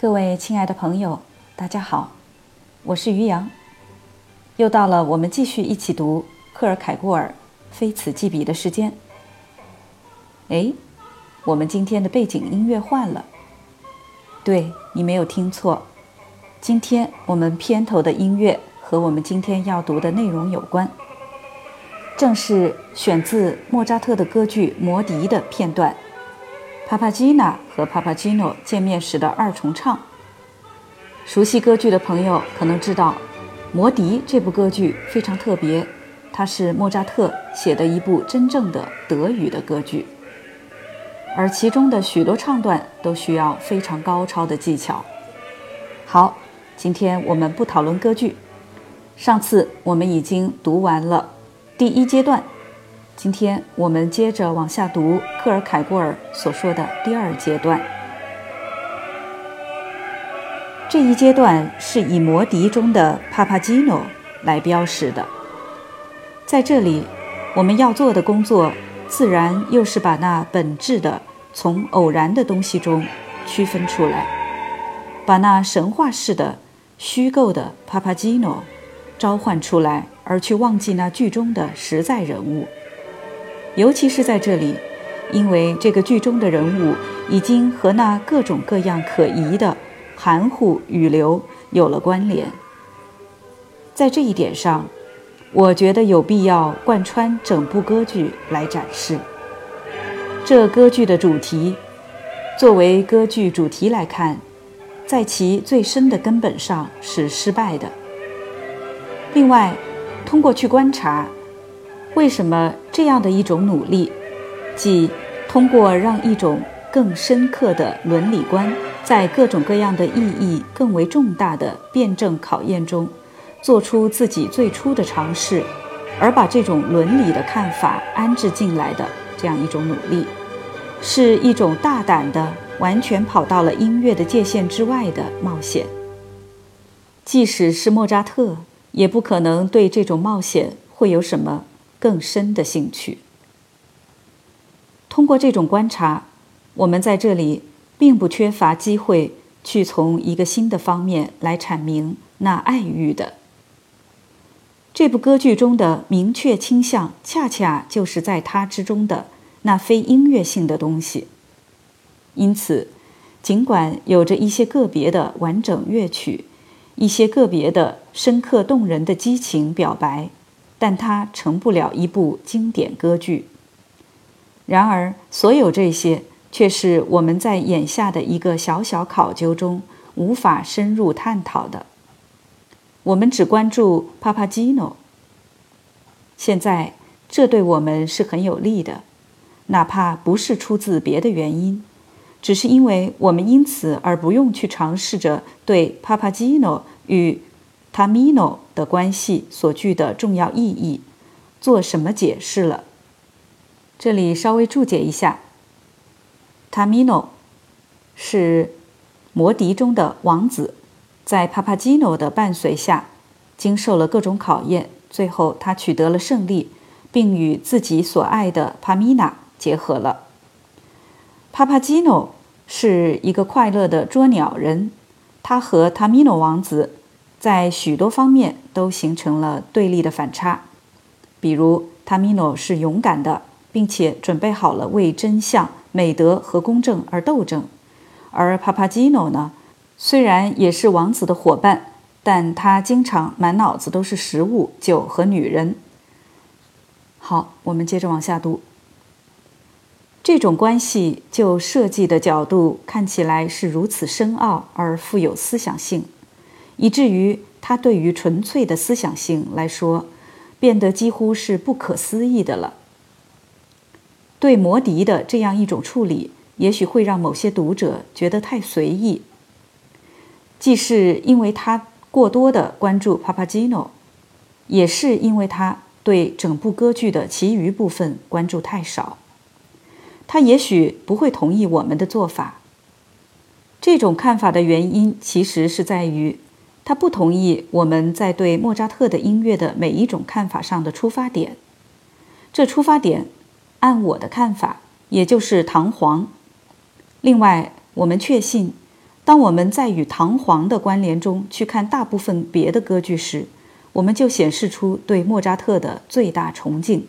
各位亲爱的朋友，大家好，我是于洋。又到了我们继续一起读克尔凯郭尔《非此即彼》的时间。哎，我们今天的背景音乐换了。对你没有听错，今天我们片头的音乐和我们今天要读的内容有关，正是选自莫扎特的歌剧《魔笛》的片段。帕帕基娜和帕帕基诺见面时的二重唱。熟悉歌剧的朋友可能知道，《魔笛》这部歌剧非常特别，它是莫扎特写的一部真正的德语的歌剧，而其中的许多唱段都需要非常高超的技巧。好，今天我们不讨论歌剧，上次我们已经读完了第一阶段。今天我们接着往下读克尔凯郭尔所说的第二阶段。这一阶段是以魔笛中的帕帕基诺来标识的。在这里，我们要做的工作，自然又是把那本质的从偶然的东西中区分出来，把那神话式的、虚构的帕帕基诺召唤出来，而去忘记那剧中的实在人物。尤其是在这里，因为这个剧中的人物已经和那各种各样可疑的含糊语流有了关联。在这一点上，我觉得有必要贯穿整部歌剧来展示。这歌剧的主题，作为歌剧主题来看，在其最深的根本上是失败的。另外，通过去观察。为什么这样的一种努力，即通过让一种更深刻的伦理观在各种各样的意义更为重大的辩证考验中，做出自己最初的尝试，而把这种伦理的看法安置进来的这样一种努力，是一种大胆的、完全跑到了音乐的界限之外的冒险。即使是莫扎特，也不可能对这种冒险会有什么。更深的兴趣。通过这种观察，我们在这里并不缺乏机会去从一个新的方面来阐明那爱欲的。这部歌剧中的明确倾向，恰恰就是在它之中的那非音乐性的东西。因此，尽管有着一些个别的完整乐曲，一些个别的深刻动人的激情表白。但它成不了一部经典歌剧。然而，所有这些却是我们在眼下的一个小小考究中无法深入探讨的。我们只关注帕帕基诺。现在，这对我们是很有利的，哪怕不是出自别的原因，只是因为我们因此而不用去尝试着对帕帕基诺与。Tamino 的关系所具的重要意义，做什么解释了？这里稍微注解一下：Tamino 是魔笛中的王子，在 Papagino 的伴随下，经受了各种考验，最后他取得了胜利，并与自己所爱的 Pamina 结合了。Papagino 是一个快乐的捉鸟人，他和 Tamino 王子。在许多方面都形成了对立的反差，比如塔米诺是勇敢的，并且准备好了为真相、美德和公正而斗争，而帕帕基诺呢，虽然也是王子的伙伴，但他经常满脑子都是食物、酒和女人。好，我们接着往下读。这种关系就设计的角度看起来是如此深奥而富有思想性。以至于它对于纯粹的思想性来说，变得几乎是不可思议的了。对魔笛的这样一种处理，也许会让某些读者觉得太随意。既是因为他过多的关注帕帕基诺，也是因为他对整部歌剧的其余部分关注太少。他也许不会同意我们的做法。这种看法的原因，其实是在于。他不同意我们在对莫扎特的音乐的每一种看法上的出发点。这出发点，按我的看法，也就是唐璜。另外，我们确信，当我们在与唐璜的关联中去看大部分别的歌剧时，我们就显示出对莫扎特的最大崇敬，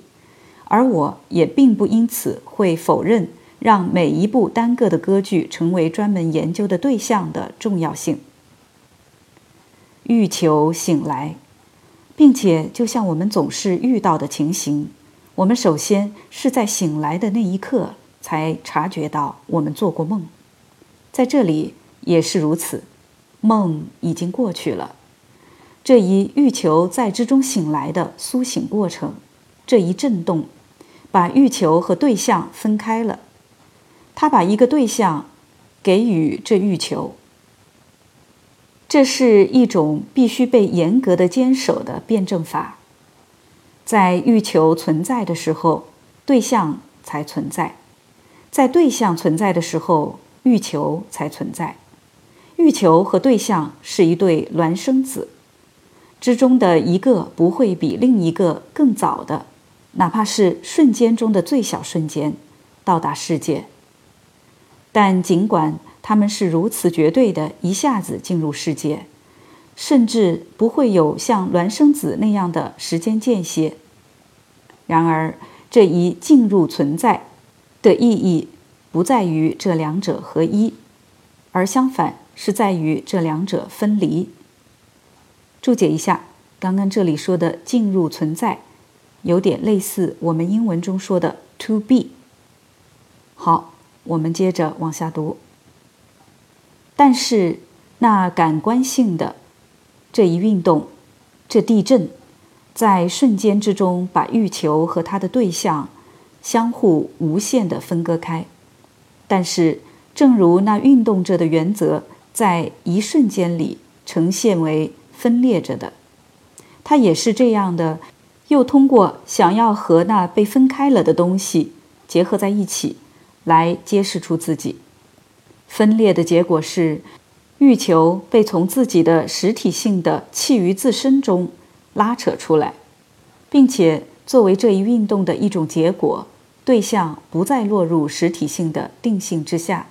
而我也并不因此会否认让每一部单个的歌剧成为专门研究的对象的重要性。欲求醒来，并且就像我们总是遇到的情形，我们首先是在醒来的那一刻才察觉到我们做过梦，在这里也是如此，梦已经过去了。这一欲求在之中醒来的苏醒过程，这一震动，把欲求和对象分开了。他把一个对象给予这欲求，这是一种必须被严格的坚守的辩证法。在欲求存在的时候，对象才存在；在对象存在的时候，欲求才存在。欲求和对象是一对孪生子。之中的一个不会比另一个更早的，哪怕是瞬间中的最小瞬间，到达世界。但尽管他们是如此绝对的一下子进入世界，甚至不会有像孪生子那样的时间间歇。然而，这一进入存在的意义，不在于这两者合一，而相反是在于这两者分离。注解一下，刚刚这里说的“进入存在”，有点类似我们英文中说的 “to be”。好，我们接着往下读。但是，那感官性的这一运动，这地震，在瞬间之中把欲求和它的对象相互无限的分割开。但是，正如那运动着的原则在一瞬间里呈现为。分裂着的，它也是这样的，又通过想要和那被分开了的东西结合在一起，来揭示出自己。分裂的结果是，欲求被从自己的实体性的弃于自身中拉扯出来，并且作为这一运动的一种结果，对象不再落入实体性的定性之下，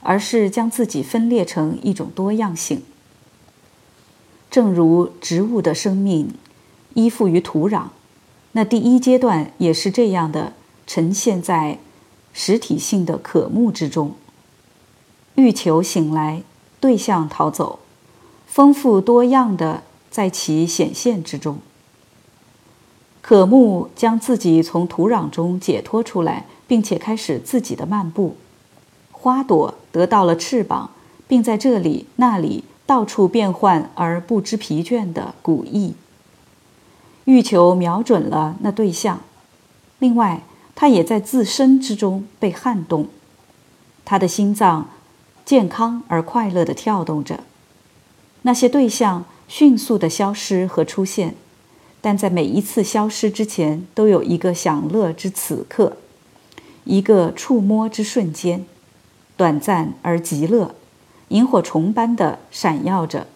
而是将自己分裂成一种多样性。正如植物的生命依附于土壤，那第一阶段也是这样的，呈现在实体性的渴慕之中。欲求醒来，对象逃走，丰富多样的在其显现之中。渴慕将自己从土壤中解脱出来，并且开始自己的漫步。花朵得到了翅膀，并在这里那里。到处变换而不知疲倦的古意，欲求瞄准了那对象。另外，他也在自身之中被撼动，他的心脏健康而快乐地跳动着。那些对象迅速地消失和出现，但在每一次消失之前，都有一个享乐之此刻，一个触摸之瞬间，短暂而极乐。萤火虫般的闪耀着，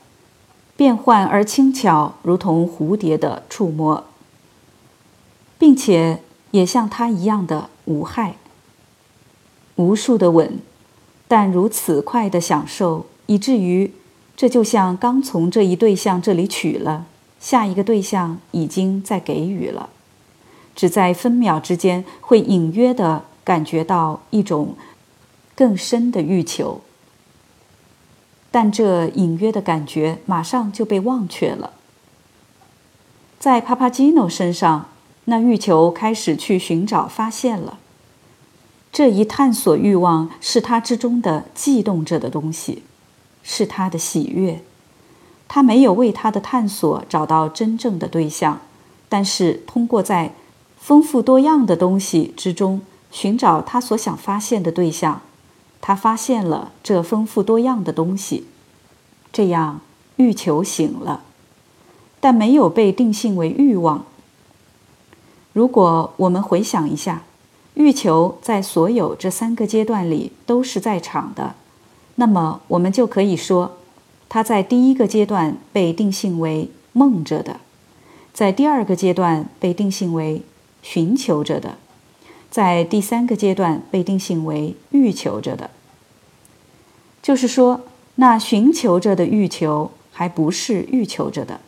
变幻而轻巧，如同蝴蝶的触摸，并且也像它一样的无害。无数的吻，但如此快的享受，以至于这就像刚从这一对象这里取了，下一个对象已经在给予了，只在分秒之间会隐约的感觉到一种更深的欲求。但这隐约的感觉马上就被忘却了。在帕帕基诺身上，那欲求开始去寻找发现了。这一探索欲望是他之中的悸动着的东西，是他的喜悦。他没有为他的探索找到真正的对象，但是通过在丰富多样的东西之中寻找他所想发现的对象。他发现了这丰富多样的东西，这样欲求醒了，但没有被定性为欲望。如果我们回想一下，欲求在所有这三个阶段里都是在场的，那么我们就可以说，它在第一个阶段被定性为梦着的，在第二个阶段被定性为寻求着的。在第三个阶段被定性为欲求着的，就是说，那寻求着的欲求还不是欲求着的，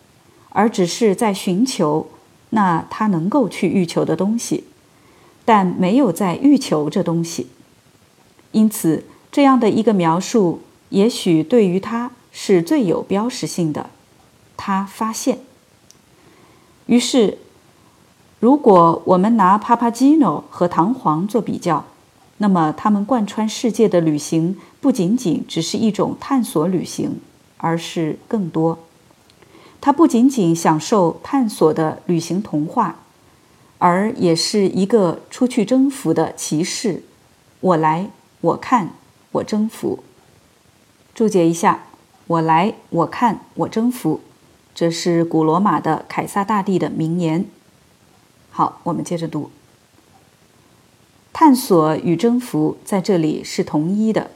而只是在寻求那他能够去欲求的东西，但没有在欲求这东西。因此，这样的一个描述，也许对于他是最有标识性的。他发现。于是，如果我们拿帕帕基诺和唐璜做比较，那么他们贯穿世界的旅行不仅仅只是一种探索旅行，而是更多。他不仅仅享受探索的旅行童话，而也是一个出去征服的骑士。我来，我看，我征服。注解一下：我来，我看，我征服。这是古罗马的凯撒大帝的名言。好，我们接着读。探索与征服在这里是同一的，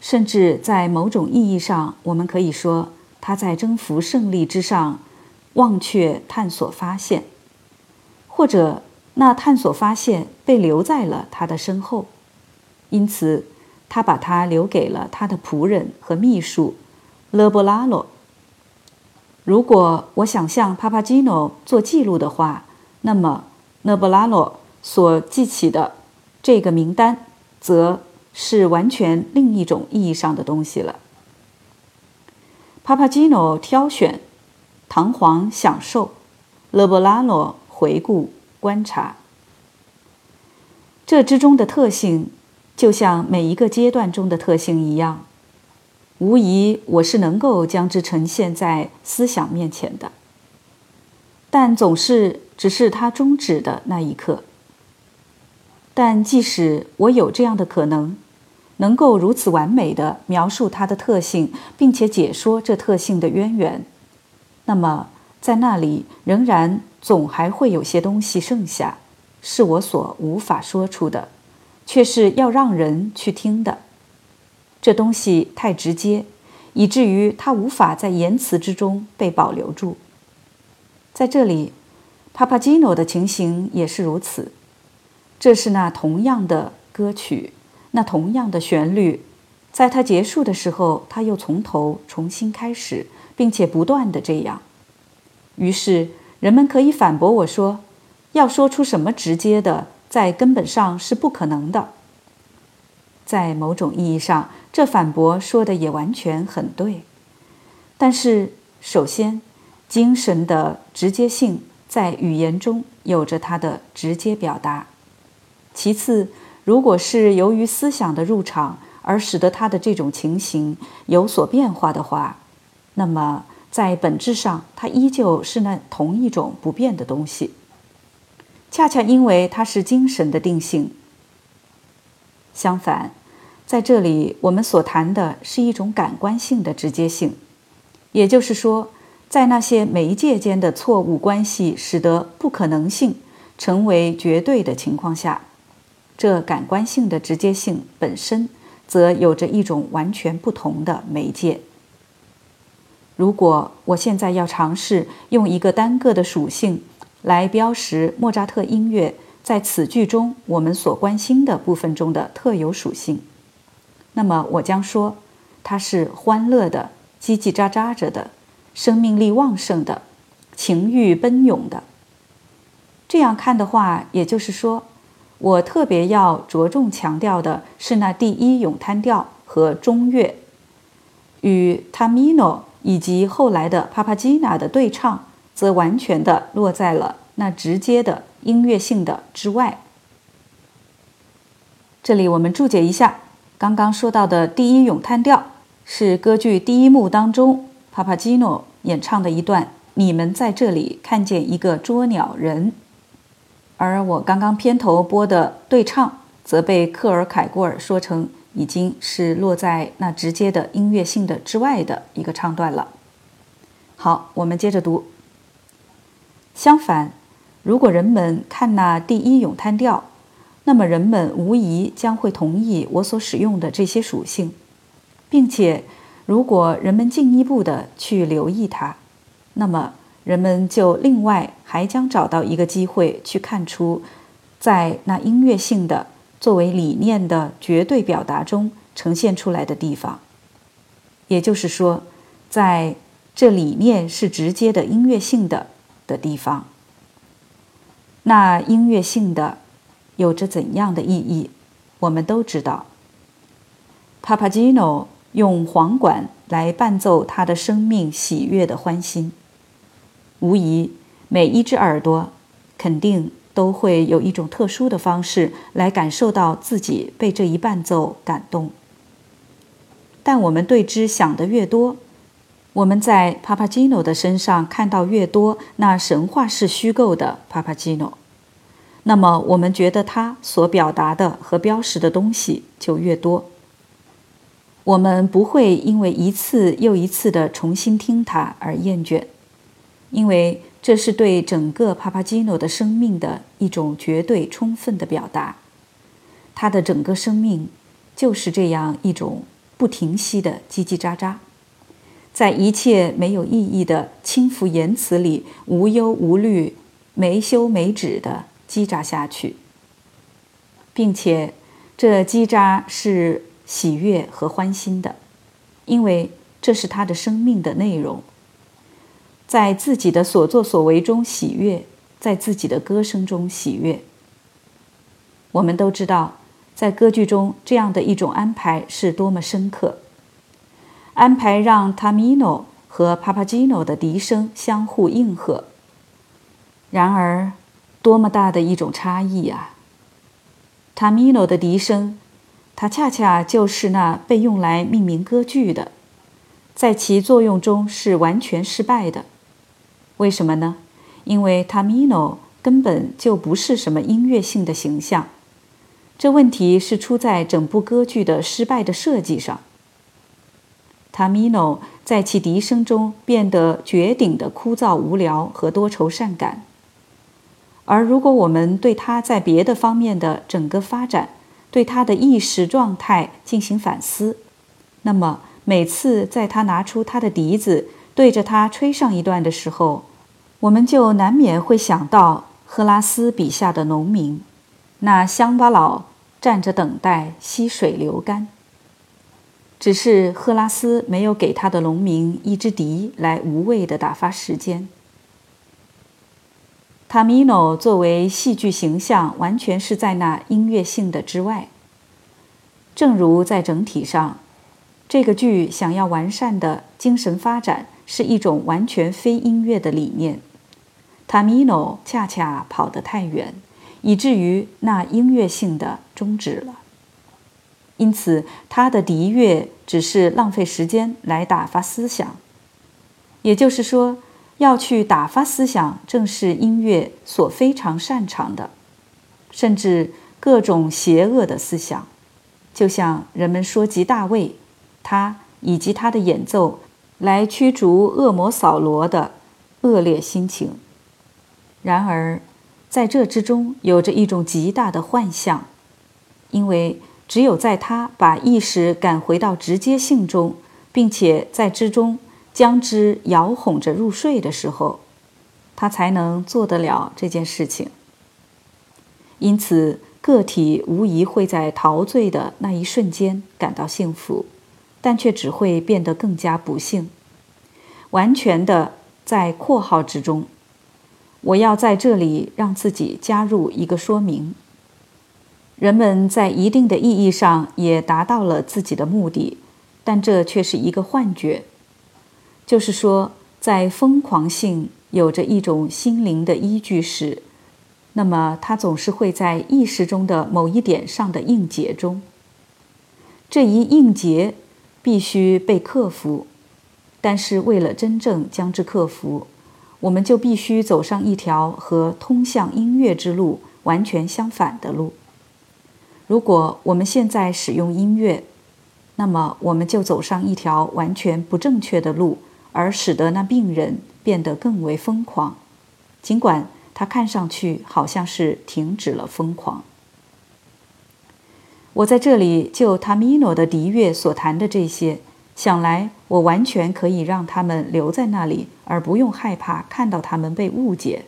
甚至在某种意义上，我们可以说他在征服胜利之上忘却探索发现，或者那探索发现被留在了他的身后，因此他把它留给了他的仆人和秘书勒布拉洛。如果我想向帕帕基诺做记录的话，那么勒布拉诺所记起的这个名单，则是完全另一种意义上的东西了。帕帕基诺挑选，唐皇享受，勒布拉诺回顾观察。这之中的特性，就像每一个阶段中的特性一样。无疑，我是能够将之呈现在思想面前的，但总是只是它终止的那一刻。但即使我有这样的可能，能够如此完美的描述它的特性，并且解说这特性的渊源，那么在那里仍然总还会有些东西剩下，是我所无法说出的，却是要让人去听的。这东西太直接，以至于它无法在言辞之中被保留住。在这里，帕帕基诺的情形也是如此。这是那同样的歌曲，那同样的旋律，在它结束的时候，他又从头重新开始，并且不断的这样。于是，人们可以反驳我说，要说出什么直接的，在根本上是不可能的。在某种意义上，这反驳说的也完全很对。但是，首先，精神的直接性在语言中有着它的直接表达；其次，如果是由于思想的入场而使得它的这种情形有所变化的话，那么在本质上，它依旧是那同一种不变的东西。恰恰因为它是精神的定性。相反，在这里我们所谈的是一种感官性的直接性，也就是说，在那些媒介间的错误关系使得不可能性成为绝对的情况下，这感官性的直接性本身则有着一种完全不同的媒介。如果我现在要尝试用一个单个的属性来标识莫扎特音乐。在此句中，我们所关心的部分中的特有属性，那么我将说，它是欢乐的、叽叽喳喳着的、生命力旺盛的、情欲奔涌的。这样看的话，也就是说，我特别要着重强调的是那第一咏叹调和中乐，与 Tamino 以及后来的帕帕基娜的对唱，则完全的落在了那直接的。音乐性的之外，这里我们注解一下，刚刚说到的第一咏叹调是歌剧第一幕当中帕帕基诺演唱的一段。你们在这里看见一个捉鸟人，而我刚刚片头播的对唱则被克尔凯郭尔说成已经是落在那直接的音乐性的之外的一个唱段了。好，我们接着读。相反。如果人们看那第一咏叹调，那么人们无疑将会同意我所使用的这些属性，并且，如果人们进一步的去留意它，那么人们就另外还将找到一个机会去看出，在那音乐性的作为理念的绝对表达中呈现出来的地方。也就是说，在这理念是直接的音乐性的的地方。那音乐性的有着怎样的意义？我们都知道。帕帕基诺用簧管来伴奏他的生命喜悦的欢欣，无疑每一只耳朵肯定都会有一种特殊的方式来感受到自己被这一伴奏感动。但我们对之想的越多，我们在帕帕基诺的身上看到越多那神话式虚构的帕帕基诺，那么我们觉得他所表达的和标识的东西就越多。我们不会因为一次又一次的重新听它而厌倦，因为这是对整个帕帕基诺的生命的一种绝对充分的表达。他的整个生命就是这样一种。不停息的叽叽喳喳，在一切没有意义的轻浮言辞里无忧无虑、没休没止的叽喳下去，并且这叽喳是喜悦和欢欣的，因为这是他的生命的内容。在自己的所作所为中喜悦，在自己的歌声中喜悦。我们都知道。在歌剧中，这样的一种安排是多么深刻！安排让 Tamino 和 Papagino 的笛声相互应和。然而，多么大的一种差异啊！Tamino 的笛声，它恰恰就是那被用来命名歌剧的，在其作用中是完全失败的。为什么呢？因为 Tamino 根本就不是什么音乐性的形象。这问题是出在整部歌剧的失败的设计上。Tamino 在其笛声中变得绝顶的枯燥无聊和多愁善感，而如果我们对他在别的方面的整个发展，对他的意识状态进行反思，那么每次在他拿出他的笛子对着他吹上一段的时候，我们就难免会想到赫拉斯笔下的农民。那乡巴佬站着等待溪水流干。只是赫拉斯没有给他的农民一支笛来无谓的打发时间。塔米诺作为戏剧形象，完全是在那音乐性的之外。正如在整体上，这个剧想要完善的精神发展是一种完全非音乐的理念，塔米诺恰恰跑得太远。以至于那音乐性的终止了。因此，他的笛乐只是浪费时间来打发思想。也就是说，要去打发思想，正是音乐所非常擅长的，甚至各种邪恶的思想，就像人们说及大卫，他以及他的演奏来驱逐恶魔扫罗的恶劣心情。然而。在这之中有着一种极大的幻象，因为只有在他把意识赶回到直接性中，并且在之中将之摇哄着入睡的时候，他才能做得了这件事情。因此，个体无疑会在陶醉的那一瞬间感到幸福，但却只会变得更加不幸。完全的在括号之中。我要在这里让自己加入一个说明。人们在一定的意义上也达到了自己的目的，但这却是一个幻觉。就是说，在疯狂性有着一种心灵的依据时，那么它总是会在意识中的某一点上的应结中。这一应结必须被克服，但是为了真正将之克服。我们就必须走上一条和通向音乐之路完全相反的路。如果我们现在使用音乐，那么我们就走上一条完全不正确的路，而使得那病人变得更为疯狂，尽管他看上去好像是停止了疯狂。我在这里就塔米诺的笛乐所谈的这些。想来，我完全可以让他们留在那里，而不用害怕看到他们被误解。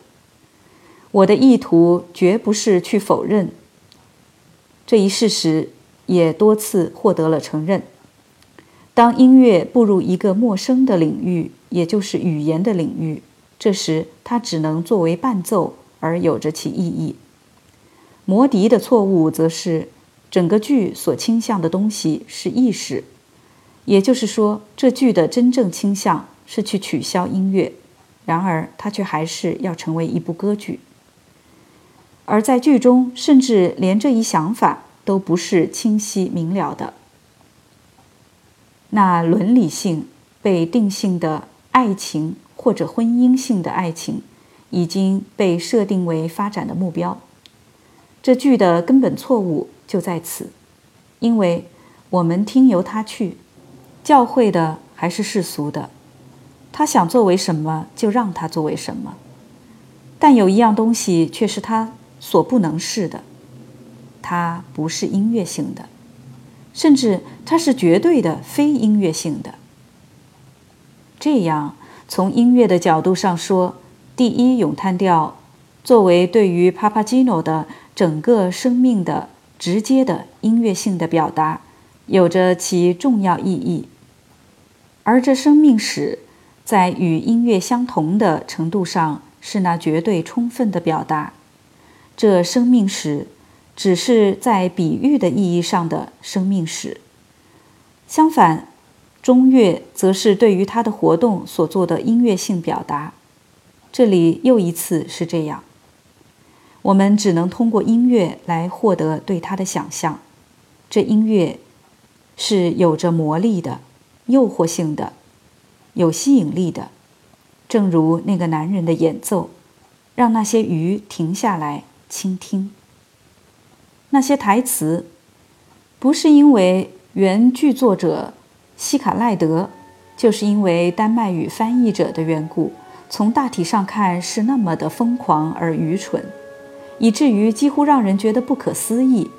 我的意图绝不是去否认这一事实，也多次获得了承认。当音乐步入一个陌生的领域，也就是语言的领域，这时它只能作为伴奏而有着其意义。摩笛的错误则是，整个剧所倾向的东西是意识，也就是说，这剧的真正倾向是去取消音乐，然而它却还是要成为一部歌剧。而在剧中，甚至连这一想法都不是清晰明了的。那伦理性被定性的爱情或者婚姻性的爱情，已经被设定为发展的目标。这剧的根本错误就在此，因为我们听由他去，教会的还是世俗的，他想作为什么就让他作为什么。但有一样东西却是他。所不能是的，它不是音乐性的，甚至它是绝对的非音乐性的。这样，从音乐的角度上说，第一咏叹调作为对于帕帕基诺的整个生命的直接的音乐性的表达，有着其重要意义。而这生命史在与音乐相同的程度上，是那绝对充分的表达。这生命史，只是在比喻的意义上的生命史。相反，中乐则是对于他的活动所做的音乐性表达。这里又一次是这样。我们只能通过音乐来获得对他的想象。这音乐是有着魔力的、诱惑性的、有吸引力的，正如那个男人的演奏，让那些鱼停下来。倾听那些台词，不是因为原剧作者希卡赖德，就是因为丹麦语翻译者的缘故。从大体上看，是那么的疯狂而愚蠢，以至于几乎让人觉得不可思议。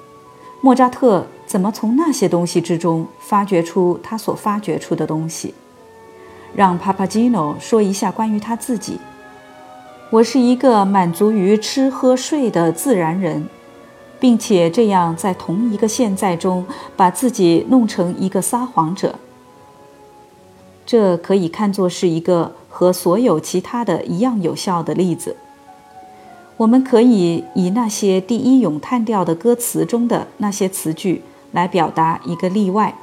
莫扎特怎么从那些东西之中发掘出他所发掘出的东西？让帕帕基诺说一下关于他自己。我是一个满足于吃喝睡的自然人，并且这样在同一个现在中把自己弄成一个撒谎者。这可以看作是一个和所有其他的一样有效的例子。我们可以以那些第一咏叹调的歌词中的那些词句来表达一个例外。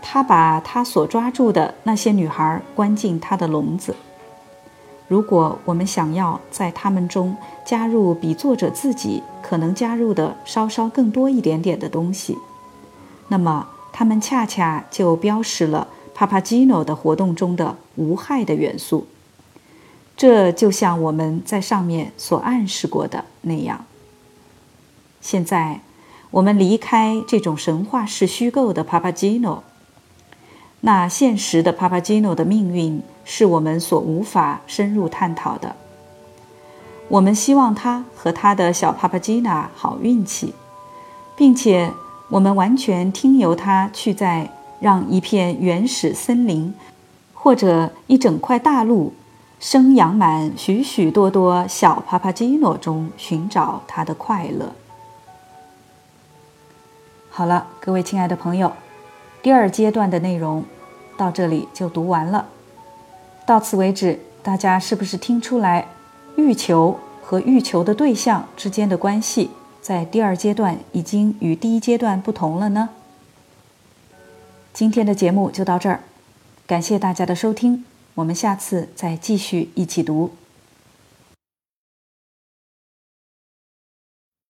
他把他所抓住的那些女孩关进他的笼子。如果我们想要在他们中加入比作者自己可能加入的稍稍更多一点点的东西，那么他们恰恰就标识了帕帕基诺的活动中的无害的元素。这就像我们在上面所暗示过的那样。现在，我们离开这种神话式虚构的帕帕基诺。那现实的帕帕基诺的命运是我们所无法深入探讨的。我们希望他和他的小帕帕基娜好运气，并且我们完全听由他去在让一片原始森林或者一整块大陆生养满许许多多小帕帕基诺中寻找他的快乐。好了，各位亲爱的朋友，第二阶段的内容。到这里就读完了。到此为止，大家是不是听出来，欲求和欲求的对象之间的关系，在第二阶段已经与第一阶段不同了呢？今天的节目就到这儿，感谢大家的收听，我们下次再继续一起读。